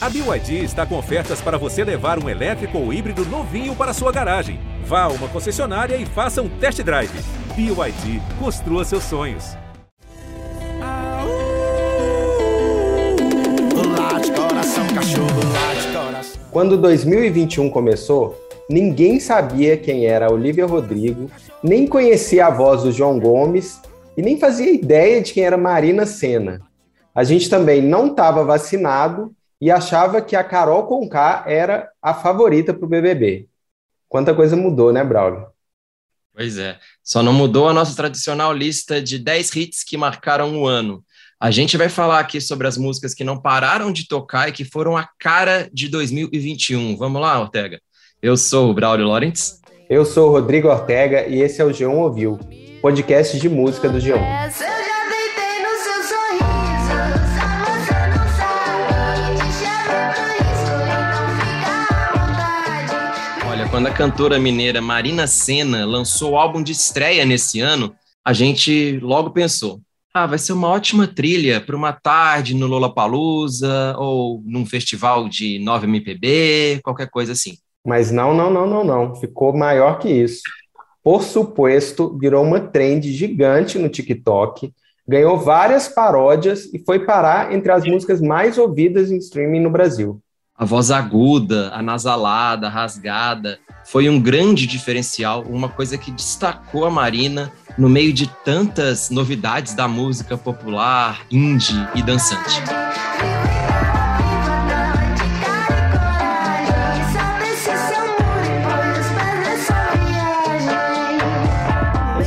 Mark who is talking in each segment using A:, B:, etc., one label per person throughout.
A: A BYD está com ofertas para você levar um elétrico ou híbrido novinho para sua garagem. Vá a uma concessionária e faça um test drive. BYD, construa seus sonhos.
B: Quando 2021 começou, ninguém sabia quem era Olivia Rodrigo, nem conhecia a voz do João Gomes e nem fazia ideia de quem era Marina Senna. A gente também não estava vacinado e achava que a Carol Conká era a favorita para o BBB. Quanta coisa mudou, né, Braulio?
C: Pois é. Só não mudou a nossa tradicional lista de 10 hits que marcaram o ano. A gente vai falar aqui sobre as músicas que não pararam de tocar e que foram a cara de 2021. Vamos lá, Ortega? Eu sou o Braulio Lawrence.
B: Eu sou o Rodrigo Ortega e esse é o G1 Ouviu, podcast de música do G1.
C: Quando a cantora mineira Marina Senna lançou o álbum de estreia nesse ano, a gente logo pensou: ah, vai ser uma ótima trilha para uma tarde no Lollapalooza ou num festival de 9 MPB, qualquer coisa assim.
B: Mas não, não, não, não, não. Ficou maior que isso. Por suposto, virou uma trend gigante no TikTok, ganhou várias paródias e foi parar entre as músicas mais ouvidas em streaming no Brasil.
C: A voz aguda, anasalada, rasgada, foi um grande diferencial, uma coisa que destacou a Marina no meio de tantas novidades da música popular, indie e dançante.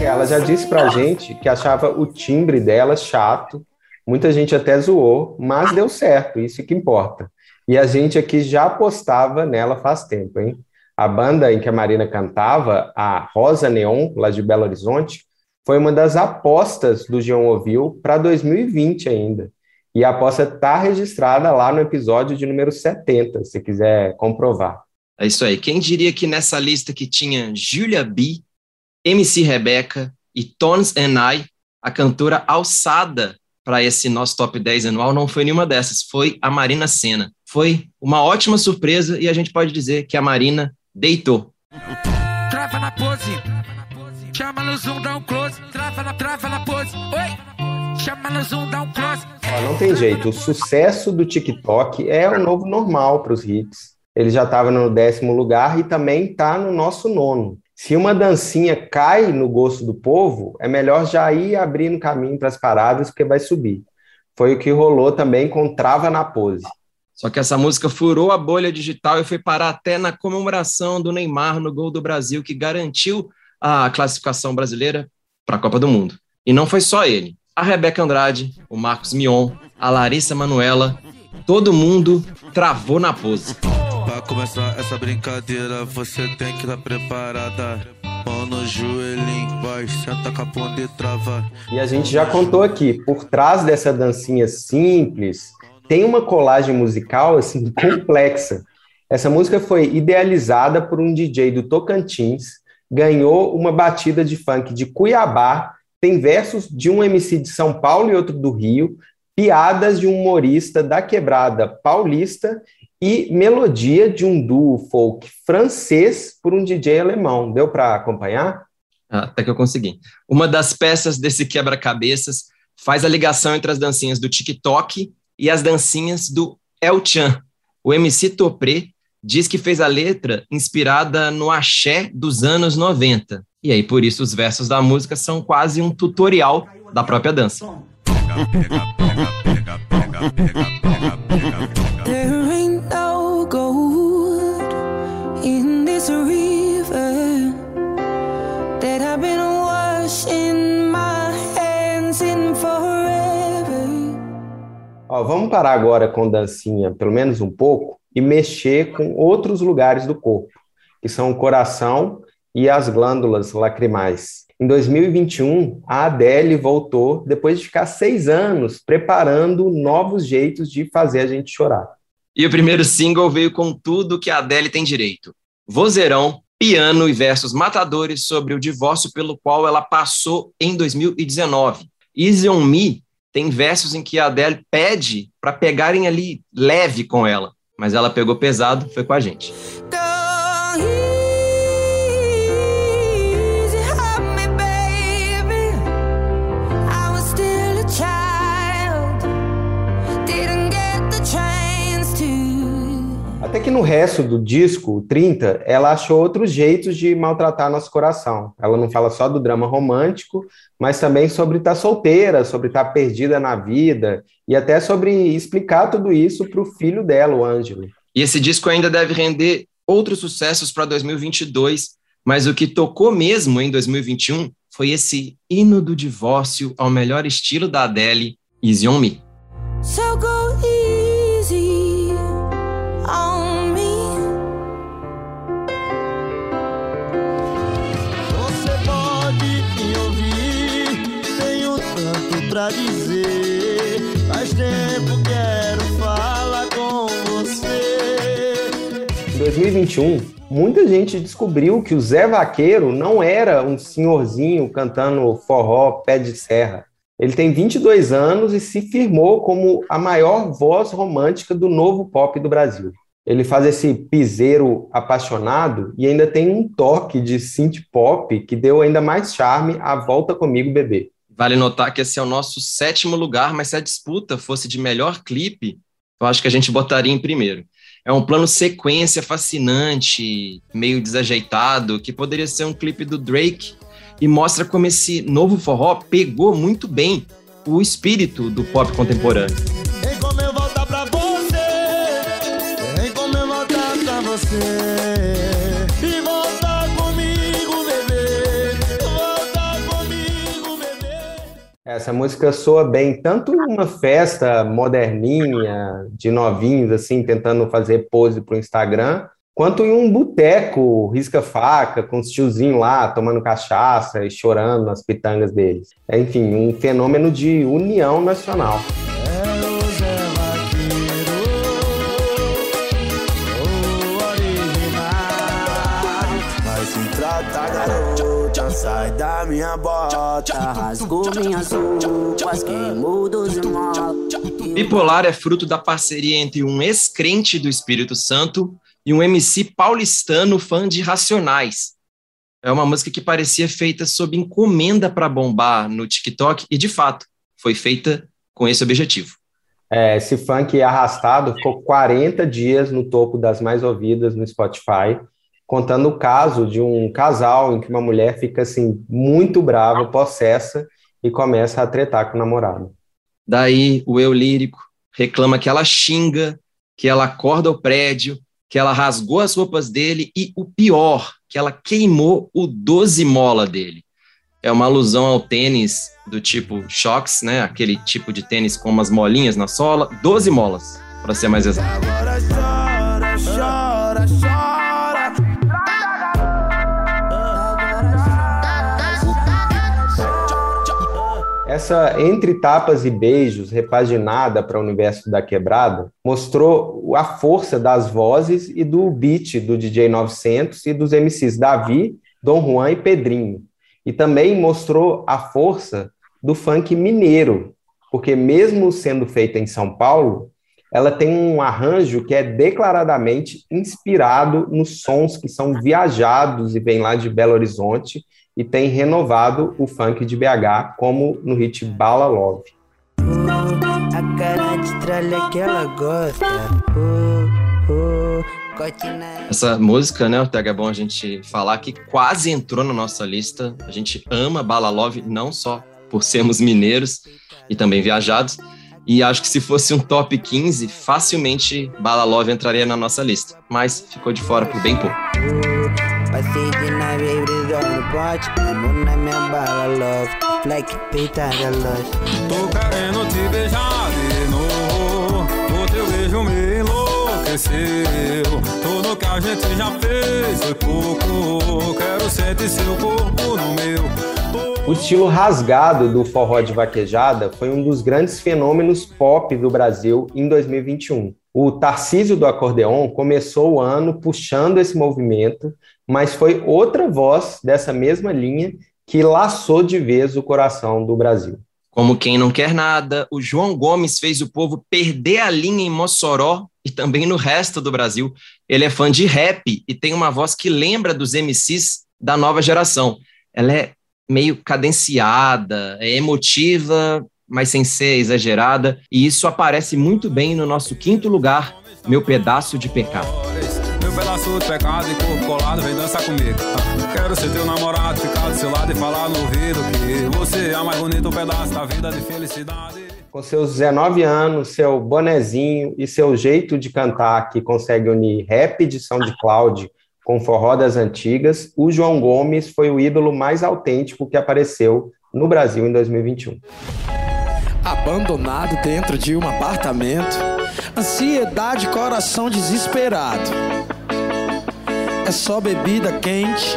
B: Ela já disse pra gente que achava o timbre dela chato, muita gente até zoou, mas deu certo, isso que importa. E a gente aqui já apostava nela faz tempo, hein? A banda em que a Marina cantava, a Rosa Neon, lá de Belo Horizonte, foi uma das apostas do Geon Ouviu para 2020 ainda. E a aposta está registrada lá no episódio de número 70, se quiser comprovar.
C: É isso aí. Quem diria que nessa lista que tinha Julia B, MC Rebeca e Tones and I, a cantora alçada para esse nosso top 10 anual não foi nenhuma dessas, foi a Marina Senna. Foi uma ótima surpresa e a gente pode dizer que a Marina deitou. Trava na pose, chama no zoom, dá um close, trava na, trava na pose, oi,
B: chama no zoom, dá um close. não tem jeito, o sucesso do TikTok é o novo normal para os hits. Ele já estava no décimo lugar e também está no nosso nono. Se uma dancinha cai no gosto do povo, é melhor já ir abrindo caminho para as paradas, porque vai subir. Foi o que rolou também com Trava na Pose.
C: Só que essa música furou a bolha digital e foi parar até na comemoração do Neymar no gol do Brasil, que garantiu a classificação brasileira para a Copa do Mundo. E não foi só ele. A Rebeca Andrade, o Marcos Mion, a Larissa Manuela, todo mundo travou na pose.
D: Começar essa brincadeira, você tem que estar tá preparada. Mão no joelhinho, vai, senta com a ponta e trava.
B: E a gente já contou aqui, por trás dessa dancinha simples, tem uma colagem musical assim complexa. Essa música foi idealizada por um DJ do Tocantins, ganhou uma batida de funk de Cuiabá, tem versos de um MC de São Paulo e outro do Rio, piadas de um humorista da quebrada paulista e melodia de um duo folk francês por um DJ alemão. Deu para acompanhar?
C: Ah, até que eu consegui. Uma das peças desse quebra-cabeças faz a ligação entre as dancinhas do TikTok e as dancinhas do El Chan. O MC Topré diz que fez a letra inspirada no axé dos anos 90. E aí, por isso, os versos da música são quase um tutorial da própria dança.
B: Ó, vamos parar agora com dancinha, pelo menos um pouco, e mexer com outros lugares do corpo, que são o coração e as glândulas lacrimais. Em 2021, a Adele voltou depois de ficar seis anos preparando novos jeitos de fazer a gente chorar.
C: E o primeiro single veio com tudo que a Adele tem direito: vozeirão, piano e versos matadores sobre o divórcio pelo qual ela passou em 2019. Easy on Me tem versos em que a Adele pede para pegarem ali leve com ela. mas ela pegou pesado, foi com a gente.
B: No resto do disco, 30, ela achou outros jeitos de maltratar nosso coração. Ela não fala só do drama romântico, mas também sobre estar solteira, sobre estar perdida na vida e até sobre explicar tudo isso para o filho dela, o Ângelo.
C: E esse disco ainda deve render outros sucessos para 2022, mas o que tocou mesmo em 2021 foi esse hino do divórcio ao melhor estilo da Adele, Easy On Me. So
B: pra 2021, muita gente descobriu que o Zé Vaqueiro não era um senhorzinho cantando forró pé de serra. Ele tem 22 anos e se firmou como a maior voz romântica do novo pop do Brasil. Ele faz esse piseiro apaixonado e ainda tem um toque de synth pop que deu ainda mais charme à Volta Comigo Bebê.
C: Vale notar que esse é o nosso sétimo lugar, mas se a disputa fosse de melhor clipe, eu acho que a gente botaria em primeiro. É um plano sequência fascinante, meio desajeitado, que poderia ser um clipe do Drake e mostra como esse novo forró pegou muito bem o espírito do pop contemporâneo.
B: Essa música soa bem tanto numa festa moderninha, de novinhos, assim, tentando fazer pose para o Instagram, quanto em um boteco, risca-faca, com os tiozinhos lá, tomando cachaça e chorando nas pitangas deles. Enfim, um fenômeno de união nacional.
C: Sai da minha bota, rasgou minhas roupas, queimou dos Bipolar é fruto da parceria entre um ex-crente do Espírito Santo e um MC paulistano fã de Racionais. É uma música que parecia feita sob encomenda para bombar no TikTok e, de fato, foi feita com esse objetivo.
B: É, esse funk arrastado ficou 40 dias no topo das mais ouvidas no Spotify contando o caso de um casal em que uma mulher fica assim muito brava, possessa e começa a tretar com o namorado.
C: Daí o eu lírico reclama que ela xinga, que ela acorda o prédio, que ela rasgou as roupas dele e o pior, que ela queimou o 12 mola dele. É uma alusão ao tênis do tipo Shox, né? Aquele tipo de tênis com umas molinhas na sola, 12 molas, para ser mais exato.
B: Essa Entre Tapas e Beijos, repaginada para o universo da quebrada, mostrou a força das vozes e do beat do DJ 900 e dos MCs Davi, Dom Juan e Pedrinho. E também mostrou a força do funk mineiro, porque mesmo sendo feita em São Paulo, ela tem um arranjo que é declaradamente inspirado nos sons que são viajados e vêm lá de Belo Horizonte e tem renovado o funk de BH, como no hit Bala Love. A cara de tralha que ela gosta.
C: Essa música, né, Ortega, é bom a gente falar que quase entrou na nossa lista. A gente ama Bala Love, não só por sermos mineiros e também viajados. E acho que se fosse um top 15, facilmente Bala Love entraria na nossa lista. Mas ficou de fora por bem pouco. Passei de nave brisou no pote na minha bala, love. Fleck, peita da loja Tô querendo te beijar de novo. O teu beijo me enlouqueceu. Tudo que a gente já fez foi pouco. Quero sentir seu corpo no meu
B: o estilo rasgado do forró de vaquejada foi um dos grandes fenômenos pop do Brasil em 2021. O Tarcísio do Acordeon começou o ano puxando esse movimento, mas foi outra voz dessa mesma linha que laçou de vez o coração do Brasil.
C: Como quem não quer nada, o João Gomes fez o povo perder a linha em Mossoró e também no resto do Brasil. Ele é fã de rap e tem uma voz que lembra dos MCs da nova geração. Ela é meio cadenciada, é emotiva, mas sem ser exagerada, e isso aparece muito bem no nosso quinto lugar, Meu Pedaço de Pecado. Meu pedaço de pecado e corpo colado, vem dançar comigo. Quero ser teu namorado, ficar do seu lado e falar no ouvido que você é a mais bonita um pedaço da vida de felicidade.
B: Com seus 19 anos, seu bonezinho e seu jeito de cantar que consegue unir rap de SoundCloud com forró das antigas, o João Gomes foi o ídolo mais autêntico que apareceu no Brasil em 2021.
E: Abandonado dentro de um apartamento, ansiedade, coração desesperado. É só bebida quente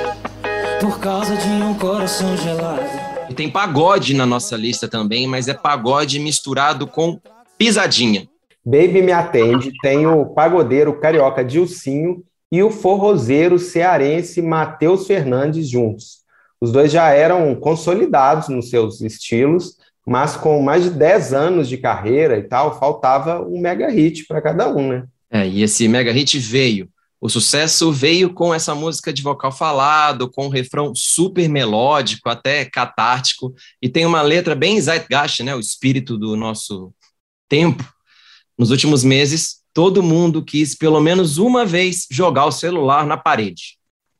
E: por causa de um coração gelado.
C: E tem pagode na nossa lista também, mas é pagode misturado com pisadinha.
B: Baby Me Atende tem o pagodeiro carioca Dilcinho e o forrozeiro cearense Matheus Fernandes juntos. Os dois já eram consolidados nos seus estilos, mas com mais de 10 anos de carreira e tal, faltava um mega hit para cada um, né?
C: É, e esse mega hit veio. O sucesso veio com essa música de vocal falado, com um refrão super melódico, até catártico, e tem uma letra bem zeitgeist, né, o espírito do nosso tempo. Nos últimos meses, todo mundo quis pelo menos uma vez jogar o celular na parede.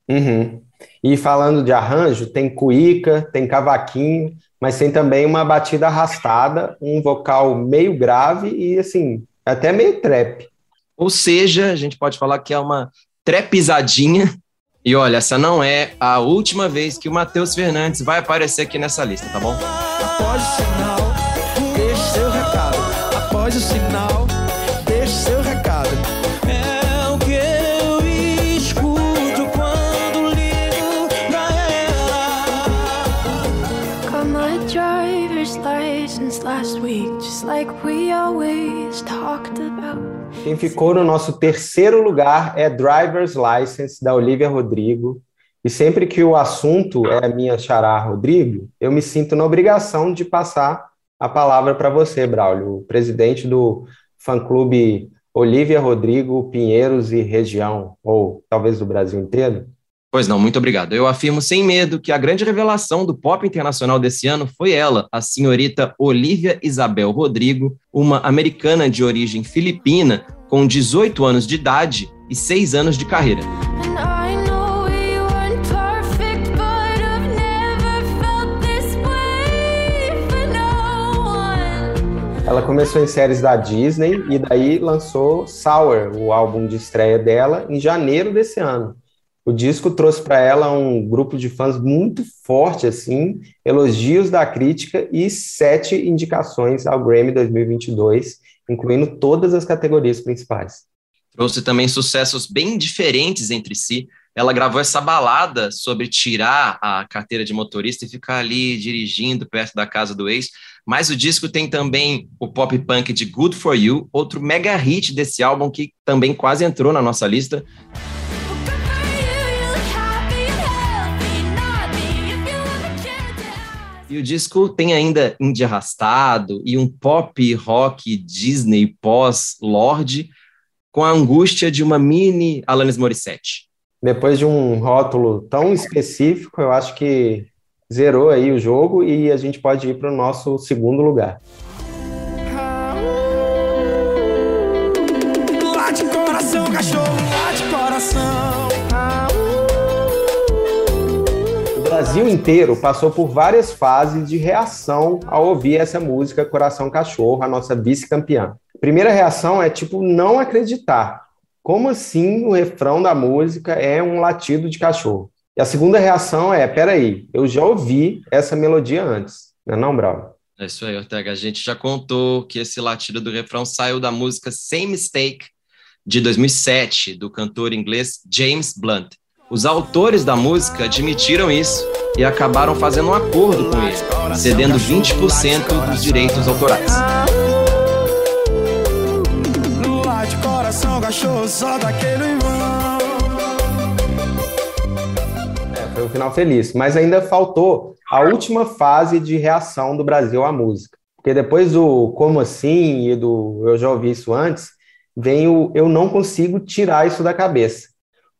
B: Uhum. E falando de arranjo, tem cuíca, tem cavaquinho, mas tem também uma batida arrastada, um vocal meio grave e assim, até meio trap.
C: Ou seja, a gente pode falar que é uma trepizadinha. E olha, essa não é a última vez que o Matheus Fernandes vai aparecer aqui nessa lista, tá bom?
E: Após o sinal, deixe seu recado. Após o sinal,
B: Quem ficou no nosso terceiro lugar é Driver's License, da Olivia Rodrigo. E sempre que o assunto é a minha xará Rodrigo, eu me sinto na obrigação de passar a palavra para você, Braulio, presidente do fã-clube Olivia Rodrigo Pinheiros e região, ou talvez do Brasil inteiro.
C: Pois não, muito obrigado. Eu afirmo sem medo que a grande revelação do pop internacional desse ano foi ela, a senhorita Olivia Isabel Rodrigo, uma americana de origem filipina, com 18 anos de idade e 6 anos de carreira.
B: Ela começou em séries da Disney e daí lançou Sour, o álbum de estreia dela, em janeiro desse ano. O disco trouxe para ela um grupo de fãs muito forte, assim, elogios da crítica e sete indicações ao Grammy 2022, incluindo todas as categorias principais.
C: Trouxe também sucessos bem diferentes entre si. Ela gravou essa balada sobre tirar a carteira de motorista e ficar ali dirigindo perto da casa do ex. Mas o disco tem também o pop punk de Good For You, outro mega hit desse álbum que também quase entrou na nossa lista. E o disco tem ainda indie arrastado e um pop rock Disney pós-Lorde, com a angústia de uma mini Alanis Morissette.
B: Depois de um rótulo tão específico, eu acho que zerou aí o jogo e a gente pode ir para o nosso segundo lugar.
E: Late coração, cachorro, late coração.
B: Brasil inteiro passou por várias fases de reação ao ouvir essa música Coração Cachorro, a nossa vice-campeã. Primeira reação é tipo não acreditar. Como assim o refrão da música é um latido de cachorro? E a segunda reação é, peraí, eu já ouvi essa melodia antes, não é não, Bravo?
C: É isso aí, Ortega. A gente já contou que esse latido do refrão saiu da música Same Mistake, de 2007, do cantor inglês James Blunt. Os autores da música admitiram isso e acabaram fazendo um acordo com ele, cedendo 20% dos direitos autorais.
B: É, foi um final feliz, mas ainda faltou a última fase de reação do Brasil à música. Porque depois do Como Assim e do Eu Já Ouvi Isso Antes, vem o Eu Não Consigo Tirar Isso da Cabeça.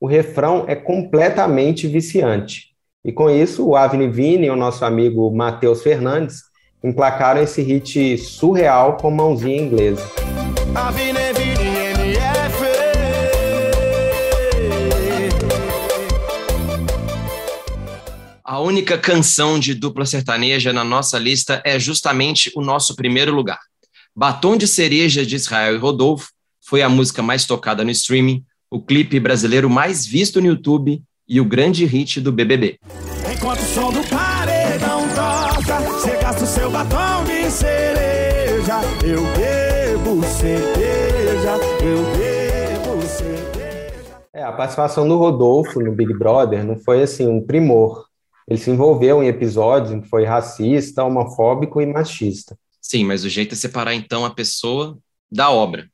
B: O refrão é completamente viciante. E com isso, o Avni Vini e o nosso amigo Matheus Fernandes emplacaram esse hit surreal com mãozinha inglesa.
C: A única canção de dupla sertaneja na nossa lista é justamente o nosso primeiro lugar. Batom de Cereja de Israel e Rodolfo foi a música mais tocada no streaming, o clipe brasileiro mais visto no YouTube e o grande hit do BBB. Enquanto o som do paredão toca, você gasta o seu batom de cereja, eu bebo cerveja,
B: eu bebo cerveja. É, a participação do Rodolfo no Big Brother não foi assim um primor. Ele se envolveu em episódios em que foi racista, homofóbico e machista.
C: Sim, mas o jeito é separar então a pessoa da obra.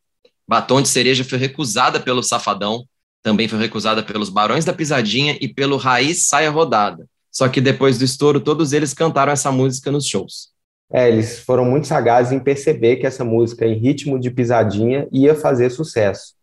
C: Batom de Cereja foi recusada pelo Safadão, também foi recusada pelos Barões da Pisadinha e pelo Raiz Saia Rodada. Só que depois do estouro, todos eles cantaram essa música nos shows.
B: É, eles foram muito sagazes em perceber que essa música em ritmo de pisadinha ia fazer sucesso,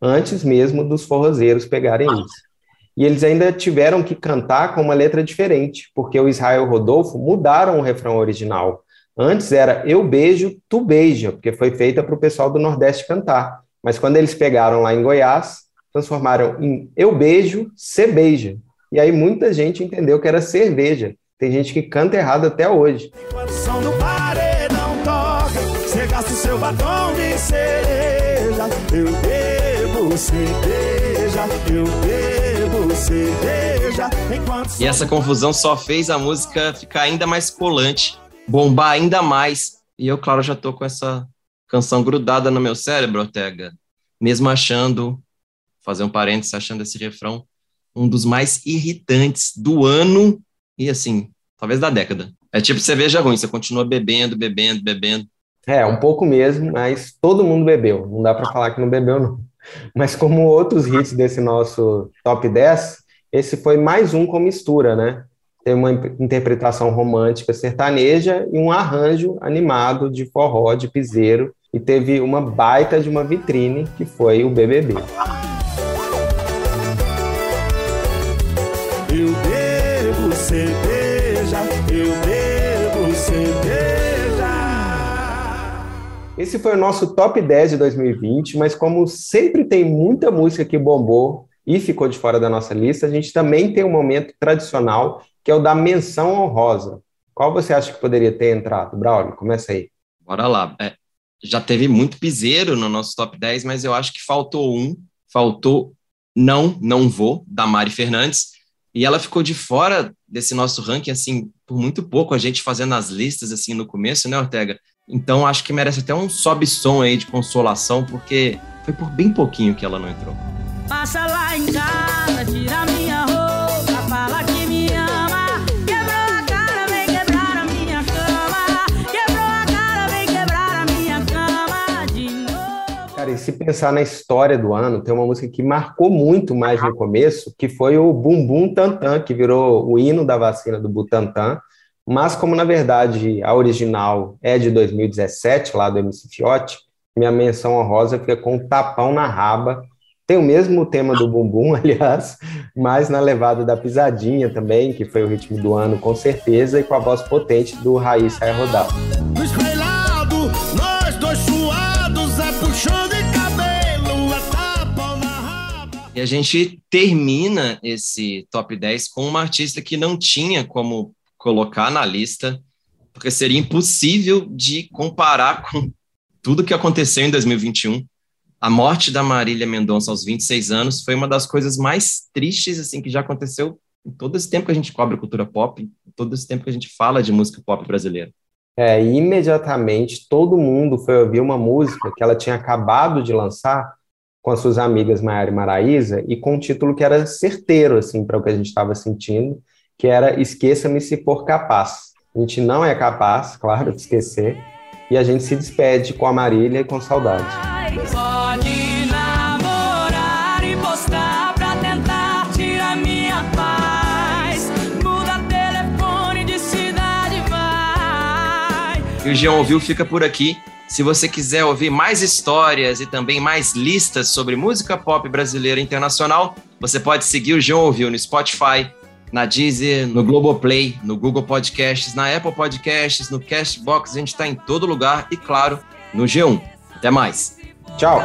B: antes mesmo dos forrozeiros pegarem isso. E eles ainda tiveram que cantar com uma letra diferente, porque o Israel Rodolfo mudaram o refrão original. Antes era Eu beijo, tu beija, porque foi feita para o pessoal do Nordeste cantar. Mas quando eles pegaram lá em Goiás, transformaram em Eu beijo, cê beija. E aí muita gente entendeu que era cerveja. Tem gente que canta errado até hoje. eu bebo cerveja,
C: eu bebo cerveja. E essa confusão só fez a música ficar ainda mais colante, bombar ainda mais. E eu, claro, já tô com essa canção grudada no meu cérebro, Ortega. Mesmo achando, fazer um parênteses, achando esse refrão um dos mais irritantes do ano e, assim, talvez da década. É tipo cerveja ruim, você continua bebendo, bebendo, bebendo.
B: É, um pouco mesmo, mas todo mundo bebeu. Não dá para falar que não bebeu, não. Mas como outros hits desse nosso top 10, esse foi mais um com mistura, né? Tem uma interpretação romântica sertaneja e um arranjo animado de forró, de piseiro, e teve uma baita de uma vitrine, que foi o BBB. Eu bebo cerveja, eu bebo cerveja. Esse foi o nosso top 10 de 2020, mas como sempre tem muita música que bombou e ficou de fora da nossa lista, a gente também tem um momento tradicional, que é o da menção honrosa. Qual você acha que poderia ter entrado? Braulio, começa aí.
C: Bora lá. É, já teve muito piseiro no nosso top 10, mas eu acho que faltou um. Faltou Não, Não Vou, da Mari Fernandes. E ela ficou de fora desse nosso ranking, assim, por muito pouco, a gente fazendo as listas, assim, no começo, né, Ortega? Então acho que merece até um sobe-som aí de consolação, porque foi por bem pouquinho que ela não entrou. Passa lá em casa, tira minha Cara,
B: e se pensar na história do ano, tem uma música que marcou muito mais no começo, que foi o Bum Bum Tantan, que virou o hino da vacina do Butantan mas como na verdade a original é de 2017, lá do MC Fiote, minha menção honrosa fica com um tapão na raba. Tem o mesmo tema do bumbum, aliás, mas na levada da pisadinha também, que foi o ritmo do ano com certeza, e com a voz potente do Raiz Saia Rodal.
C: E a gente termina esse top 10 com uma artista que não tinha como colocar na lista, porque seria impossível de comparar com tudo que aconteceu em 2021. A morte da Marília Mendonça aos 26 anos foi uma das coisas mais tristes assim que já aconteceu em todo esse tempo que a gente cobre cultura pop, em todo esse tempo que a gente fala de música pop brasileira.
B: É, imediatamente todo mundo foi ouvir uma música que ela tinha acabado de lançar com as suas amigas Maiara e Maraísa e com um título que era certeiro assim para o que a gente estava sentindo que era Esqueça-me se for capaz. A gente não é capaz, claro, de esquecer, e a gente se despede com a Marília e com saudade. Pode namorar e postar pra tentar tirar minha paz. Muda
C: telefone de cidade, vai. E o Jean ouviu fica por aqui. Se você quiser ouvir mais histórias e também mais listas sobre música pop brasileira e internacional, você pode seguir o G1 Ouviu no Spotify, na Deezer, no Globoplay, no Google Podcasts, na Apple Podcasts, no Castbox, a gente está em todo lugar e, claro, no G1. Até mais.
B: Tchau.